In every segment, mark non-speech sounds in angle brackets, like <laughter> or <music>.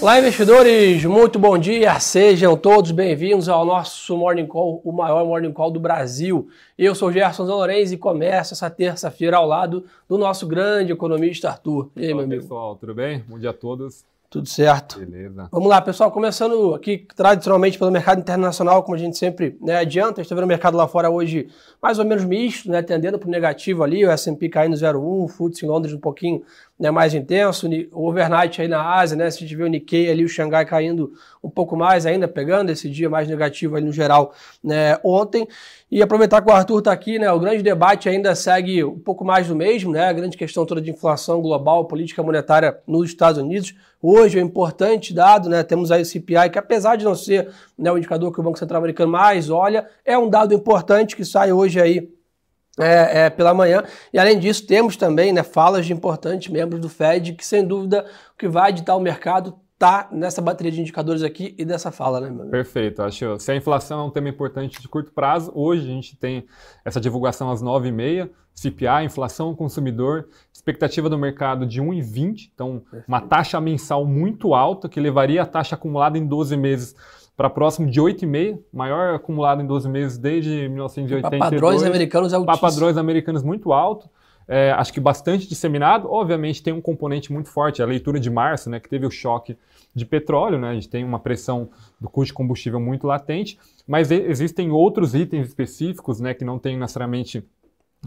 Olá, investidores, muito bom dia. Sejam todos bem-vindos ao nosso Morning Call, o maior Morning Call do Brasil. Eu sou Gerson Zanorenz e começo essa terça-feira ao lado do nosso grande economista Arthur. E aí, Olá, meu amigo? pessoal, tudo bem? Bom dia a todos. Tudo certo. Beleza. Vamos lá, pessoal. Começando aqui tradicionalmente pelo mercado internacional, como a gente sempre né, adianta. A gente está vendo o mercado lá fora hoje mais ou menos misto, né, tendendo para o negativo ali. O S&P caindo 0,1, o FTSE em Londres um pouquinho né, mais intenso. O overnight aí na Ásia, né, se a gente vê o Nikkei ali, o Xangai caindo um pouco mais ainda, pegando esse dia mais negativo ali no geral né, ontem. E aproveitar que o Arthur está aqui, né, o grande debate ainda segue um pouco mais do mesmo, né, a grande questão toda de inflação global, política monetária nos Estados Unidos. Hoje é um importante dado, né? Temos aí o CPI, que apesar de não ser né, o indicador que o Banco Central Americano mais olha, é um dado importante que sai hoje aí é, é, pela manhã. E além disso, temos também né, falas de importantes membros do Fed, que sem dúvida o que vai editar o mercado está nessa bateria de indicadores aqui e dessa fala, né, meu amigo? Perfeito. Acho se a inflação é um tema importante de curto prazo, hoje a gente tem essa divulgação às 9h30, CPI, inflação consumidor, expectativa do mercado de 1,20, então Perfeito. uma taxa mensal muito alta, que levaria a taxa acumulada em 12 meses para próximo de 8,5, maior acumulado em 12 meses desde 1982. Para padrões americanos é altíssimo. Para padrões americanos muito alto. É, acho que bastante disseminado. Obviamente tem um componente muito forte, a leitura de março, né, que teve o choque de petróleo, né, a gente tem uma pressão do custo de combustível muito latente, mas existem outros itens específicos né, que não tem necessariamente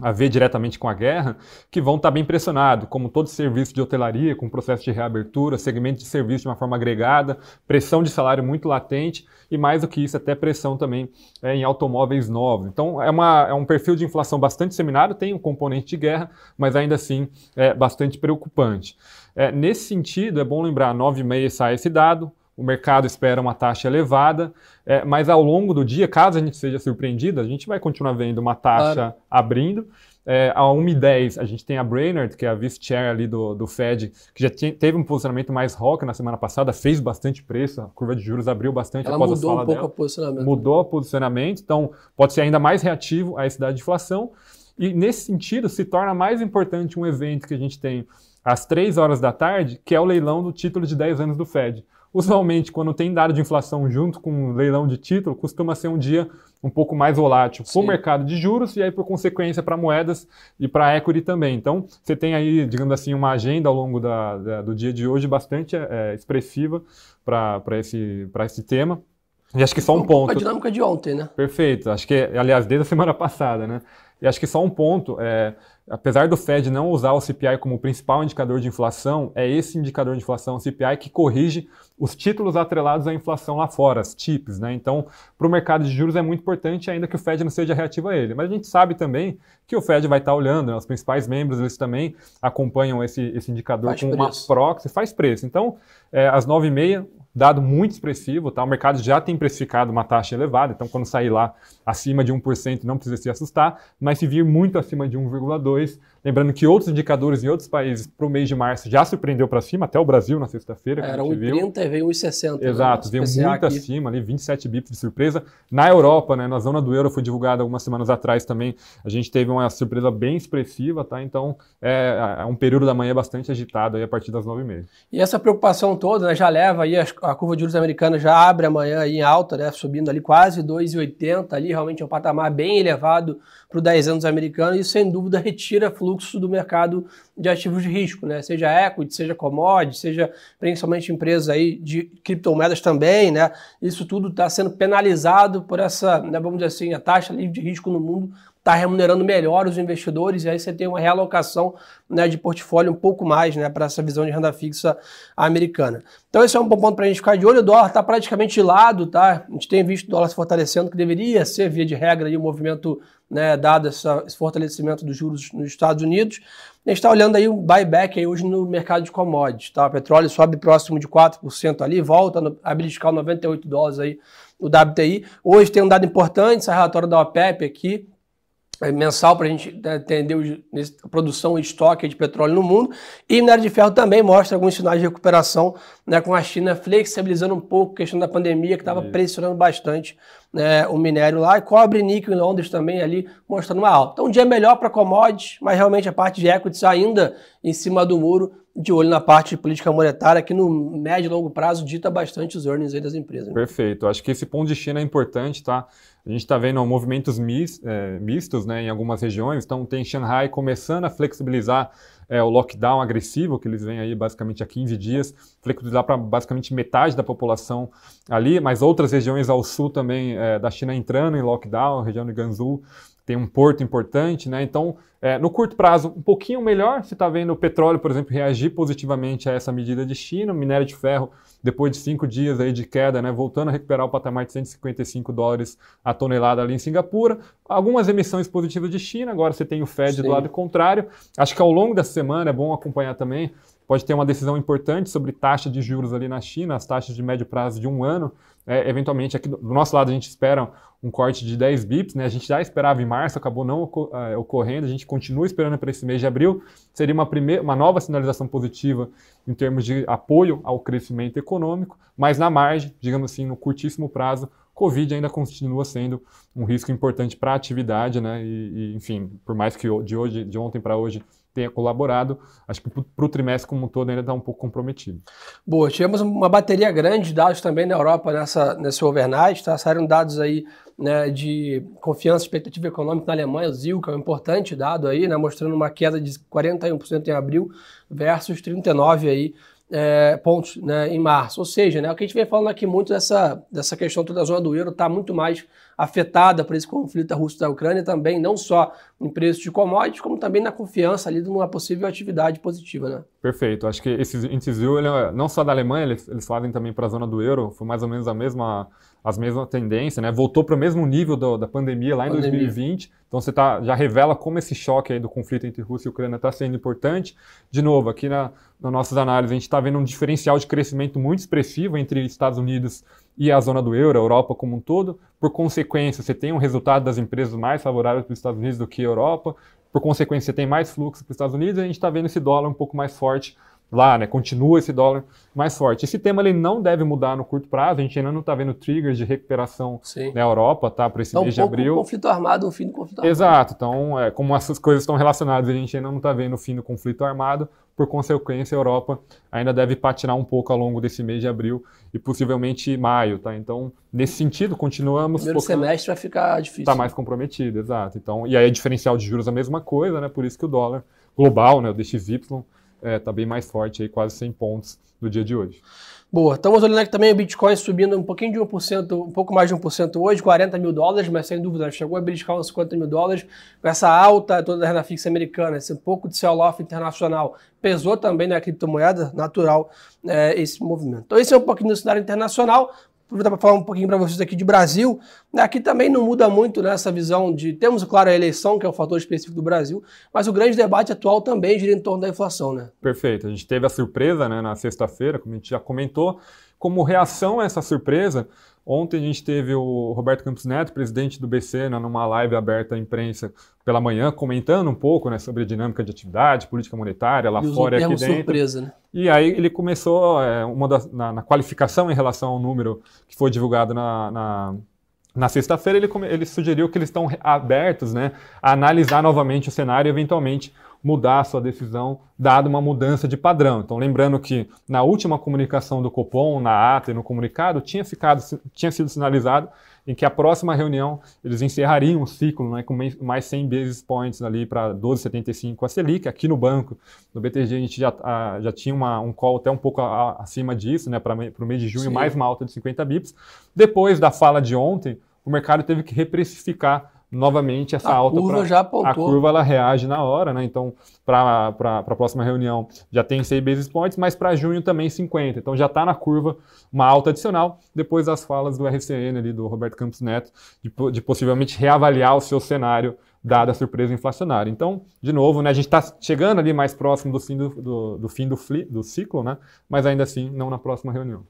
a ver diretamente com a guerra, que vão estar bem pressionados, como todo serviço de hotelaria, com processo de reabertura, segmento de serviço de uma forma agregada, pressão de salário muito latente e mais do que isso, até pressão também é, em automóveis novos. Então é, uma, é um perfil de inflação bastante disseminado, tem um componente de guerra, mas ainda assim é bastante preocupante. É, nesse sentido, é bom lembrar, 9,5 sai esse dado, o mercado espera uma taxa elevada, é, mas ao longo do dia, caso a gente seja surpreendido, a gente vai continuar vendo uma taxa claro. abrindo. É, a 1,10 a gente tem a Brainerd, que é a vice-chair ali do, do Fed, que já tinha, teve um posicionamento mais rock na semana passada, fez bastante preço, a curva de juros abriu bastante Ela após mudou a fala um pouco dela. o posicionamento. Mudou o posicionamento, então pode ser ainda mais reativo a esse dado de inflação. E nesse sentido, se torna mais importante um evento que a gente tem às 3 horas da tarde, que é o leilão do título de 10 anos do Fed. Usualmente, quando tem dado de inflação junto com um leilão de título, costuma ser um dia um pouco mais volátil para o mercado de juros e aí, por consequência, para moedas e para equity também. Então, você tem aí, digamos assim, uma agenda ao longo da, da, do dia de hoje bastante é, expressiva para esse, esse tema. E acho que só um, um ponto. A dinâmica de ontem, né? Perfeito. Acho que, aliás, desde a semana <laughs> passada, né? E acho que só um ponto. É, apesar do Fed não usar o CPI como principal indicador de inflação, é esse indicador de inflação, o CPI, que corrige os títulos atrelados à inflação lá fora, as TIPS. Né? Então, para o mercado de juros é muito importante, ainda que o Fed não seja reativo a ele. Mas a gente sabe também que o Fed vai estar olhando, né? os principais membros eles também acompanham esse, esse indicador faz com preço. uma proxy, faz preço. Então, é, às 9h30, dado muito expressivo, tá? O mercado já tem precificado uma taxa elevada, então quando sair lá acima de 1% não precisa se assustar, mas se vir muito acima de 1,2%, Lembrando que outros indicadores em outros países para o mês de março já surpreendeu para cima, até o Brasil na sexta-feira. Era 1,30 e veio 1,60. Né? Exato, né? veio muito aqui. acima, ali 27 bips de surpresa. Na Europa, né, na zona do euro, foi divulgada algumas semanas atrás também, a gente teve uma surpresa bem expressiva, tá? Então é, é um período da manhã bastante agitado aí a partir das 9h30. E essa preocupação toda né, já leva aí, a, a curva de juros americana já abre amanhã aí em alta, né, subindo ali quase 2,80 ali, realmente é um patamar bem elevado para os 10 anos americanos e sem dúvida retira fluxo do mercado de ativos de risco, né? Seja equity, seja commodity, seja principalmente empresas aí de criptomoedas também, né? Isso tudo está sendo penalizado por essa, né, vamos dizer assim, a taxa livre de risco no mundo está remunerando melhor os investidores e aí você tem uma realocação né, de portfólio um pouco mais né, para essa visão de renda fixa americana. Então esse é um bom ponto para a gente ficar de olho. O dólar está praticamente de lado, tá? A gente tem visto o dólar se fortalecendo, que deveria ser, via de regra, aí, o movimento né, dado essa, esse fortalecimento dos juros nos Estados Unidos. A gente está olhando aí o buyback aí hoje no mercado de commodities. Tá? O petróleo sobe próximo de 4% ali, volta no, a fiscal 98 dólares aí o WTI. Hoje tem um dado importante, esse relatório da OPEP aqui, mensal para a gente né, entender a produção e estoque de petróleo no mundo. E minério de ferro também mostra alguns sinais de recuperação, né, com a China flexibilizando um pouco a questão da pandemia, que estava pressionando bastante né, o minério lá. E cobre e níquel em Londres também ali mostrando uma alta. Então, um dia melhor para commodities, mas realmente a parte de equities ainda em cima do muro, de olho na parte de política monetária, que no médio e longo prazo dita bastante os earnings das empresas. Né? Perfeito. Acho que esse ponto de China é importante, tá? A gente está vendo movimentos mis, é, mistos né, em algumas regiões. Então, tem Shanghai começando a flexibilizar é, o lockdown agressivo, que eles vêm aí basicamente há 15 dias, flexibilizar para basicamente metade da população ali, mas outras regiões ao sul também é, da China entrando em lockdown, região de Gansu tem um porto importante, né? Então, é, no curto prazo, um pouquinho melhor. Você está vendo o petróleo, por exemplo, reagir positivamente a essa medida de China, o minério de ferro, depois de cinco dias aí de queda, né, voltando a recuperar o patamar de 155 dólares a tonelada ali em Singapura. Algumas emissões positivas de China, agora você tem o Fed Sim. do lado contrário. Acho que ao longo da semana é bom acompanhar também. Pode ter uma decisão importante sobre taxa de juros ali na China, as taxas de médio prazo de um ano. É, eventualmente, aqui do nosso lado, a gente espera um corte de 10 bips, né? A gente já esperava em março, acabou não é, ocorrendo, a gente continua esperando para esse mês de abril. Seria uma, primeira, uma nova sinalização positiva em termos de apoio ao crescimento econômico, mas na margem, digamos assim, no curtíssimo prazo, Covid ainda continua sendo um risco importante para a atividade, né? E, e, enfim, por mais que de hoje, de ontem para hoje tenha colaborado, acho que para o trimestre como um todo ainda está um pouco comprometido. Boa, tivemos uma bateria grande de dados também na Europa nessa, nesse overnight, tá? Saíram dados aí né, de confiança expectativa econômica na Alemanha, o ZIL, que é um importante dado aí, né, mostrando uma queda de 41% em abril versus 39% aí é, pontos né, em março. Ou seja, né, o que a gente vem falando aqui muito dessa, dessa questão toda da zona do euro está muito mais afetada por esse conflito da Rússia e da Ucrânia também, não só em preços de commodities, como também na confiança ali de uma possível atividade positiva. Né? Perfeito. Acho que esses índices ZIL, é, não só da Alemanha, eles, eles fazem também para a zona do euro, foi mais ou menos a mesma as mesmas tendências, né? Voltou para o mesmo nível do, da pandemia lá em pandemia. 2020. Então você tá, já revela como esse choque aí do conflito entre Rússia e Ucrânia está sendo importante. De novo, aqui na, nas nossas análises, a gente está vendo um diferencial de crescimento muito expressivo entre Estados Unidos e a zona do euro, a Europa como um todo. Por consequência, você tem um resultado das empresas mais favoráveis para os Estados Unidos do que a Europa. Por consequência, você tem mais fluxo para os Estados Unidos e a gente está vendo esse dólar um pouco mais forte lá, né? Continua esse dólar mais forte. Esse tema ele não deve mudar no curto prazo. A gente ainda não está vendo triggers de recuperação Sim. na Europa, tá? Para esse então, mês um de abril. Um conflito armado, um fim do conflito armado. Exato. Então, é, como essas coisas estão relacionadas, a gente ainda não está vendo o fim do conflito armado. Por consequência, a Europa ainda deve patinar um pouco ao longo desse mês de abril e possivelmente maio, tá? Então, nesse sentido, continuamos. O primeiro focando... semestre vai ficar difícil. Está mais comprometido, exato. Então, e aí, diferencial de juros a mesma coisa, né? Por isso que o dólar global, né, o DXY, está é, tá bem mais forte, aí, quase 100 pontos no dia de hoje. Boa, estamos olhando aqui também o Bitcoin subindo um pouquinho de 1%, um pouco mais de 1% hoje, 40 mil dólares, mas sem dúvida chegou a beliscar uns 50 mil dólares. Com essa alta toda da renda fixa americana, esse pouco de sell-off internacional, pesou também na criptomoeda, natural é, esse movimento. Então esse é um pouquinho do cenário internacional aproveitar para falar um pouquinho para vocês aqui de Brasil. Aqui também não muda muito nessa né, visão de. Temos, claro, a eleição, que é um fator específico do Brasil, mas o grande debate atual também gira em torno da inflação, né? Perfeito. A gente teve a surpresa né, na sexta-feira, como a gente já comentou. Como reação a essa surpresa, Ontem a gente teve o Roberto Campos Neto, presidente do BC, né, numa live aberta à imprensa pela manhã, comentando um pouco né, sobre a dinâmica de atividade, política monetária lá e fora e aqui dentro. surpresa, né? E aí ele começou é, uma das, na, na, qualificação em relação ao número que foi divulgado na, na na sexta-feira ele, ele, sugeriu que eles estão abertos né, a analisar novamente o cenário e eventualmente mudar a sua decisão, dado uma mudança de padrão. Então, lembrando que na última comunicação do Copom, na ata e no comunicado, tinha, ficado, tinha sido sinalizado em que a próxima reunião eles encerrariam o ciclo né, com mais 100 basis points ali para 12,75 a Selic. Aqui no banco, no BTG, a gente já, a, já tinha uma, um call até um pouco a, acima disso, né, para o mês de junho, Sim. mais uma alta de 50 bips. Depois da fala de ontem, o mercado teve que reprecificar novamente essa a alta. Curva pra, já apontou. A curva ela reage na hora, né? Então, para a próxima reunião já tem 6 basis points, mas para junho também 50. Então já está na curva uma alta adicional, depois das falas do RCN ali, do Roberto Campos Neto, de, de possivelmente reavaliar o seu cenário dada a surpresa inflacionária. Então, de novo, né, a gente está chegando ali mais próximo do fim do, do, do fim do, do ciclo, né? Mas ainda assim, não na próxima reunião.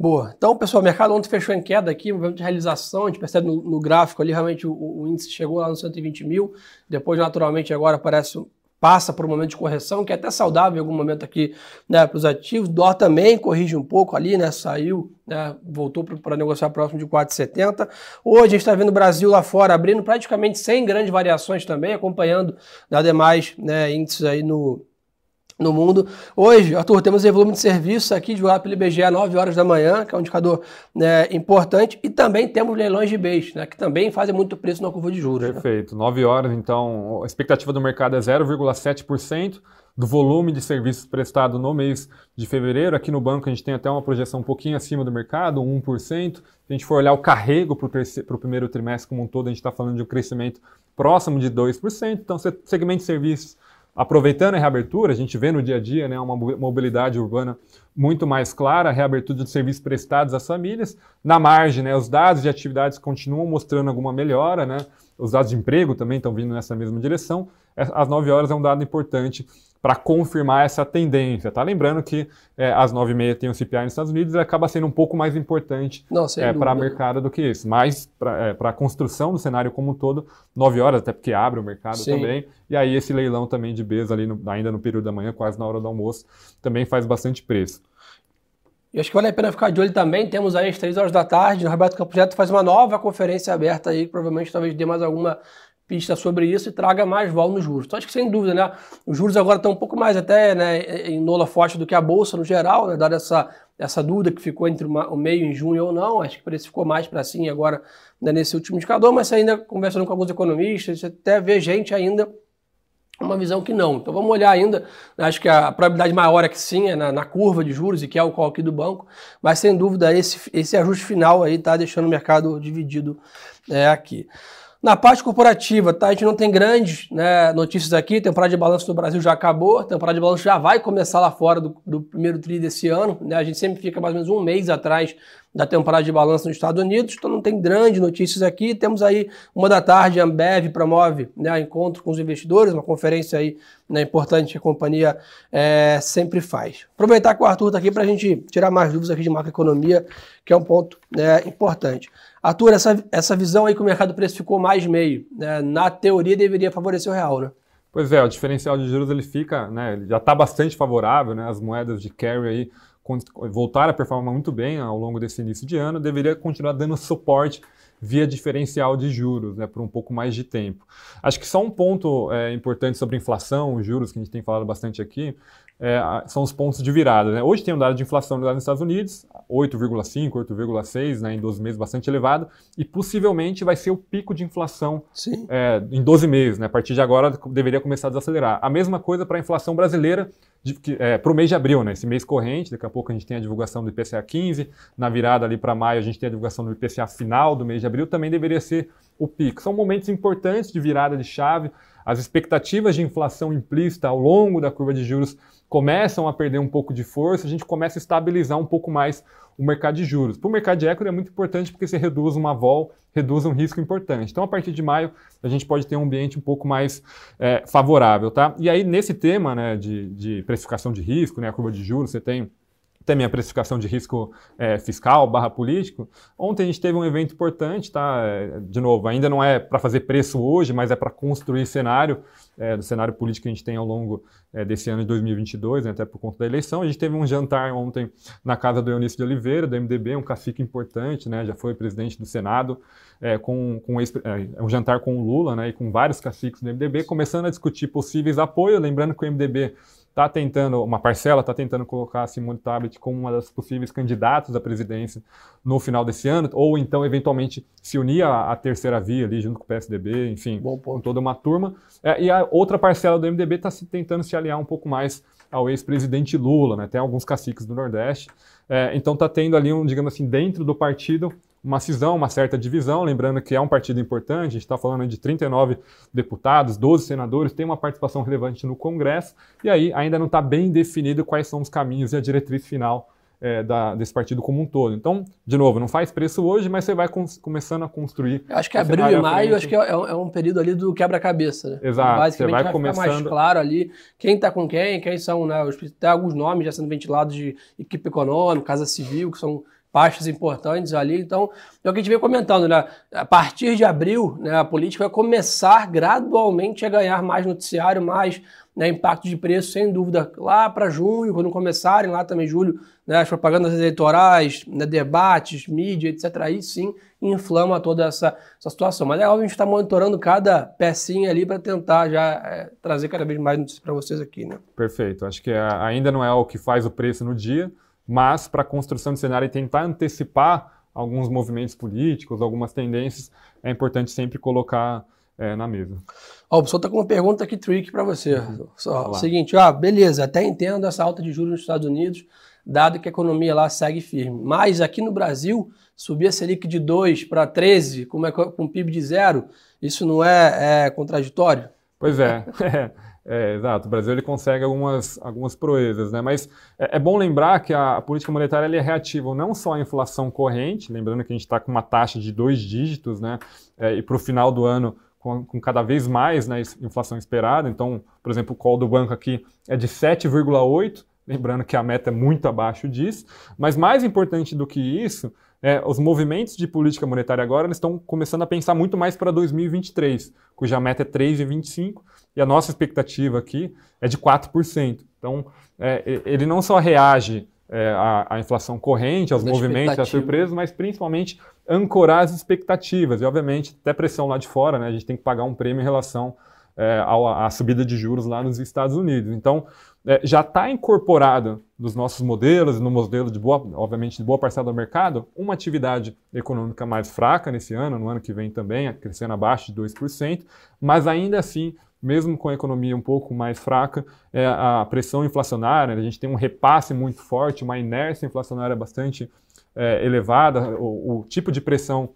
Boa. Então, pessoal, o mercado ontem fechou em queda aqui, movimento de realização, a gente percebe no, no gráfico ali, realmente o, o, índice chegou lá nos 120 mil, depois, naturalmente, agora parece passa por um momento de correção, que é até saudável em algum momento aqui né, para os ativos. Dólar também corrige um pouco ali, né? Saiu, né, voltou para negociar próximo de 4,70. Hoje a gente está vendo o Brasil lá fora abrindo praticamente sem grandes variações também, acompanhando né, demais né, índices aí no, no mundo. Hoje, Arthur, temos o volume de serviço aqui divulgado pelo IBGE às 9 horas da manhã, que é um indicador né, importante, e também temos leilões de bens, né, que também fazem muito preço na curva de juros. Né? Perfeito. Né? 9 horas, então, a expectativa do mercado é 0,7% do volume de serviços prestado no mês de fevereiro. Aqui no banco a gente tem até uma projeção um pouquinho acima do mercado, 1%. Se a gente for olhar o carrego para o primeiro trimestre como um todo, a gente está falando de um crescimento próximo de 2%. Então, segmento de serviços Aproveitando a reabertura, a gente vê no dia a dia né, uma mobilidade urbana muito mais clara, a reabertura de serviços prestados às famílias. Na margem, né, os dados de atividades continuam mostrando alguma melhora, né, os dados de emprego também estão vindo nessa mesma direção. Às 9 horas é um dado importante para confirmar essa tendência. Tá lembrando que é, às 9h30 tem o CPI nos Estados Unidos e acaba sendo um pouco mais importante é, para a mercado do que isso. Mas para é, a construção do cenário como um todo, 9 horas, até porque abre o mercado Sim. também. E aí esse leilão também de BES ali no, ainda no período da manhã, quase na hora do almoço, também faz bastante preço. E acho que vale a pena ficar de olho também. Temos aí às 3 horas da tarde, o Roberto Campos Neto faz uma nova conferência aberta aí, provavelmente talvez dê mais alguma pista sobre isso e traga mais vol nos juros. Então acho que sem dúvida, né? Os juros agora estão um pouco mais até né, em nola forte do que a bolsa no geral, né? Dada essa, essa dúvida que ficou entre uma, o meio em junho ou não, acho que precificou mais para sim agora né, nesse último indicador, mas ainda conversando com alguns economistas, até vê gente ainda uma visão que não. Então vamos olhar ainda, acho que a probabilidade maior é que sim, é na, na curva de juros e que é o call aqui do banco, mas sem dúvida esse, esse ajuste final aí está deixando o mercado dividido é, aqui. Na parte corporativa, tá? A gente não tem grandes né, notícias aqui. Temporada de balanço do Brasil já acabou. Temporada de balanço já vai começar lá fora do, do primeiro tri desse ano. Né? A gente sempre fica mais ou menos um mês atrás da temporada de balanço nos Estados Unidos, então não tem grandes notícias aqui. Temos aí uma da tarde, a Ambev promove né, encontro com os investidores, uma conferência aí né, importante que a companhia é, sempre faz. Aproveitar que o Arthur está aqui para a gente tirar mais dúvidas aqui de macroeconomia, que é um ponto né, importante. Arthur, essa, essa visão aí que o mercado precificou mais meio, né, na teoria deveria favorecer o real, né? Pois é, o diferencial de juros ele fica, né, ele já está bastante favorável, né, as moedas de carry aí voltaram a performar muito bem ao longo desse início de ano, deveria continuar dando <laughs> suporte via diferencial de juros, né, por um pouco mais de tempo. Acho que só um ponto é, importante sobre inflação, os juros, que a gente tem falado bastante aqui, é, são os pontos de virada. Né? Hoje tem um dado de inflação nos Estados Unidos, 8,5, 8,6 né, em 12 meses, bastante elevado, e possivelmente vai ser o pico de inflação é, em 12 meses. Né? A partir de agora deveria começar a desacelerar. A mesma coisa para a inflação brasileira é, para o mês de abril, né? esse mês corrente, daqui a pouco a gente tem a divulgação do IPCA 15, na virada ali para maio a gente tem a divulgação do IPCA final do mês de abril, também deveria ser o pico. São momentos importantes de virada de chave, as expectativas de inflação implícita ao longo da curva de juros começam a perder um pouco de força, a gente começa a estabilizar um pouco mais o mercado de juros. Para o mercado de equity é muito importante porque você reduz uma vol, reduz um risco importante. Então, a partir de maio, a gente pode ter um ambiente um pouco mais é, favorável, tá? E aí, nesse tema né, de, de precificação de risco, né, a curva de juros, você tem também a precificação de risco é, fiscal barra político. Ontem a gente teve um evento importante, tá? É, de novo, ainda não é para fazer preço hoje, mas é para construir cenário, é, do cenário político que a gente tem ao longo é, desse ano de 2022, né, até por conta da eleição. A gente teve um jantar ontem na casa do Eunício de Oliveira, do MDB, um cacique importante, né, já foi presidente do Senado, é, com, com esse, é, um jantar com o Lula né, e com vários caciques do MDB, começando a discutir possíveis apoios, lembrando que o MDB está tentando, uma parcela está tentando colocar a Simone Tabet como uma das possíveis candidatas à presidência no final desse ano, ou então eventualmente se unir à, à terceira via ali junto com o PSDB, enfim, com toda uma turma. É, e a outra parcela do MDB está se, tentando se aliar um pouco mais ao ex-presidente Lula, né? Tem alguns caciques do Nordeste. É, então está tendo ali um, digamos assim, dentro do partido uma cisão, uma certa divisão, lembrando que é um partido importante, a gente está falando de 39 deputados, 12 senadores, tem uma participação relevante no Congresso, e aí ainda não está bem definido quais são os caminhos e a diretriz final é, da, desse partido como um todo. Então, de novo, não faz preço hoje, mas você vai começando a construir. Eu acho que abril e maio acho que é, é, um período ali do quebra-cabeça. Né? Exato. Basicamente você vai, vai começando... ficar mais claro ali quem está com quem, quem são, né? Tem alguns nomes já sendo ventilados de equipe econômica, casa civil, que são pastas importantes ali. Então, é o que a gente vem comentando, né? A partir de abril, né, a política vai começar gradualmente a ganhar mais noticiário, mais né, impacto de preço, sem dúvida, lá para junho, quando começarem, lá também julho, né, as propagandas eleitorais, né, debates, mídia, etc. Aí sim inflama toda essa, essa situação. Mas é óbvio, a gente está monitorando cada pecinha ali para tentar já é, trazer cada vez mais notícias para vocês aqui. Né? Perfeito. Acho que é, ainda não é o que faz o preço no dia, mas para a construção de cenário e tentar antecipar alguns movimentos políticos, algumas tendências, é importante sempre colocar é, na mesa. Ó, o pessoal está com uma pergunta aqui trick para você. Uhum. Só, seguinte, ó, beleza, até entendo essa alta de juros nos Estados Unidos, dado que a economia lá segue firme. Mas aqui no Brasil, subir a Selic de 2 para 13, com, uma, com um PIB de zero, isso não é, é contraditório? Pois é. <laughs> <laughs> É, exato. O Brasil ele consegue algumas, algumas proezas, né? Mas é, é bom lembrar que a, política monetária é reativa não só à inflação corrente, lembrando que a gente está com uma taxa de dois dígitos, né? É, e para o final do ano com, com, cada vez mais né, inflação esperada. Então, por exemplo, o call do banco aqui é de 7,8, lembrando que a meta é muito abaixo disso. Mas mais importante do que isso, é, os movimentos de política monetária agora eles estão começando a pensar muito mais para 2023, cuja meta é 3,25 e a nossa expectativa aqui é de 4%. Então, é, ele não só reage é, à, à, inflação corrente, aos da movimentos, às surpresas, mas principalmente ancorar as expectativas. E, obviamente, até pressão lá de fora, né? a gente tem que pagar um prêmio em relação é, subida de juros lá nos Estados Unidos. Então, é, já está incorporado nos nossos modelos, no modelo de boa, obviamente, de boa parcela do mercado, uma atividade econômica mais fraca nesse ano, no ano que vem também, crescendo abaixo de 2%, mas ainda assim mesmo com a economia um pouco mais fraca, é, a pressão inflacionária, a gente tem um repasse muito forte, uma inércia inflacionária bastante é, elevada, o, o, tipo de pressão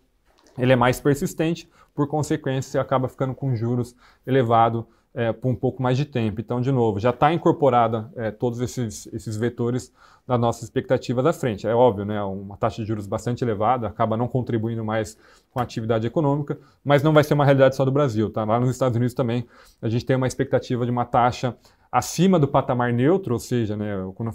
ele é mais persistente, por consequência, acaba ficando com juros elevado é, por um pouco mais de tempo. Então, de novo, já está incorporada é, todos esses, esses vetores na nossa expectativa da frente. É óbvio, né, uma taxa de juros bastante elevada acaba não contribuindo mais com a atividade econômica, mas não vai ser uma realidade só do Brasil. Tá? Lá nos Estados Unidos também a gente tem uma expectativa de uma taxa acima do patamar neutro, ou seja, né, quando,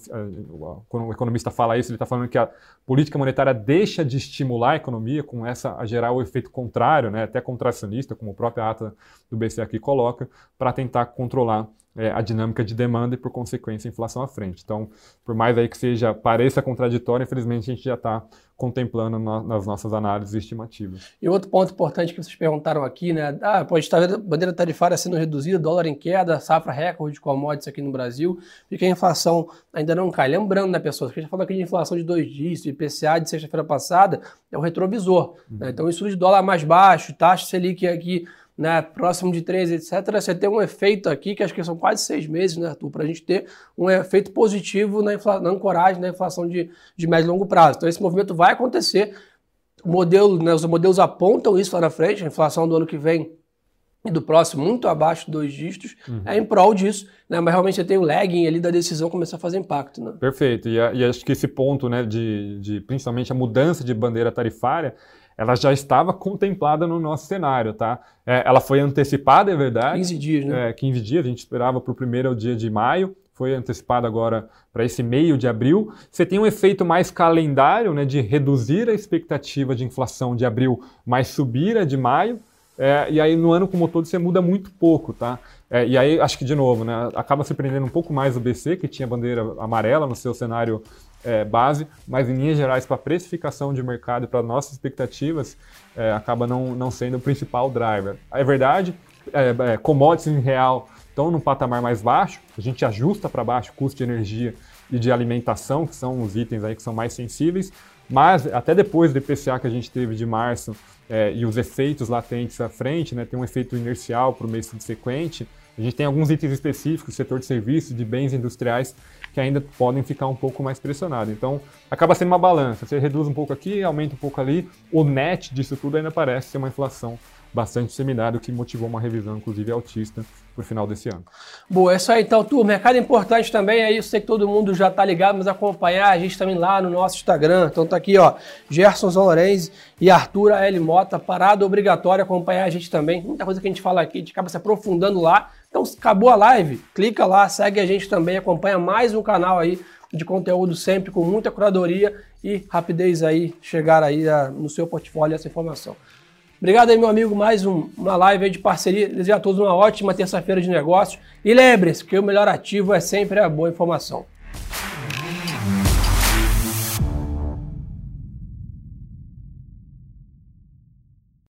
quando o economista fala isso, ele está falando que a política monetária deixa de estimular a economia, com essa a gerar o efeito contrário, né, até contracionista, como a própria ata do BCE aqui coloca, para tentar controlar é, a dinâmica de demanda e, por consequência, a inflação à frente. Então, por mais aí que seja, pareça contraditório, infelizmente a gente já está contemplando no, nas nossas análises estimativas. E outro ponto importante que vocês perguntaram aqui, né? Ah, pode estar a bandeira tarifária sendo reduzida, dólar em queda, safra recorde de commodities aqui no Brasil, e que a inflação ainda não cai. Lembrando, né, pessoas, que a gente falou aqui de inflação de dois dígitos, IPCA de sexta-feira passada, é o retrovisor. Né? Uhum. Né? Então, isso de dólar mais baixo, taxa Selic aqui né, próximo de 13, etc., você tem um efeito aqui, que acho que são quase seis meses, né, Arthur, para a gente ter um efeito positivo na, na ancoragem, na inflação de, de médio e longo prazo. Então, esse movimento vai acontecer. O modelo, né, os modelos apontam isso lá na frente, a inflação do ano que vem e do próximo muito abaixo de dois dígitos, uhum. é em prol disso, né? mas realmente você tem o lagging ali da decisão começar a fazer impacto. Né? Perfeito, e, e acho que esse ponto, né, de, de principalmente a mudança de bandeira tarifária, ela já estava contemplada no nosso cenário, tá? É, ela foi antecipada, é verdade. 15 dias, né? É, 15 dias, a gente esperava para o primeiro dia de maio, foi antecipada agora para esse meio de abril. Você tem um efeito mais calendário, né, de reduzir a expectativa de inflação de abril, mas subir a de maio. É, e aí no ano como todo você muda muito pouco, tá? É, e aí acho que de novo, né, acaba se prendendo um pouco mais o BC, que tinha bandeira amarela no seu cenário é, base, mas em linhas gerais, para precificação de mercado para nossas expectativas, é, acaba não, não sendo o principal driver. É verdade, é, é commodities em real estão num patamar mais baixo, a gente ajusta para baixo o custo de energia e de alimentação, que são os itens aí que são mais sensíveis, mas até depois do IPCA que a gente teve de março é, e os efeitos latentes à frente, né, tem um efeito inercial para o mês subsequente, a gente tem alguns itens específicos, setor de serviços, de bens industriais, que ainda podem ficar um pouco mais pressionados. Então, acaba sendo uma balança. Você reduz um pouco aqui, aumenta um pouco ali, o net disso tudo ainda parece ser uma inflação bastante disseminado, que motivou uma revisão, inclusive, autista para o final desse ano. Boa, é isso aí então, turma. Recado importante também aí, eu sei que todo mundo já está ligado, mas acompanhar a gente também lá no nosso Instagram. Então tá aqui, ó, Gerson Zolorenzi e Arthur L. Mota, parada obrigatória acompanhar a gente também. Muita coisa que a gente fala aqui, a gente acaba se aprofundando lá. Então, acabou a live, clica lá, segue a gente também, acompanha mais um canal aí de conteúdo sempre com muita curadoria e rapidez aí, chegar aí a, no seu portfólio essa informação. Obrigado aí, meu amigo, mais um, uma live de parceria. Desejo a todos uma ótima terça-feira de negócios. E lembre-se que o melhor ativo é sempre a boa informação.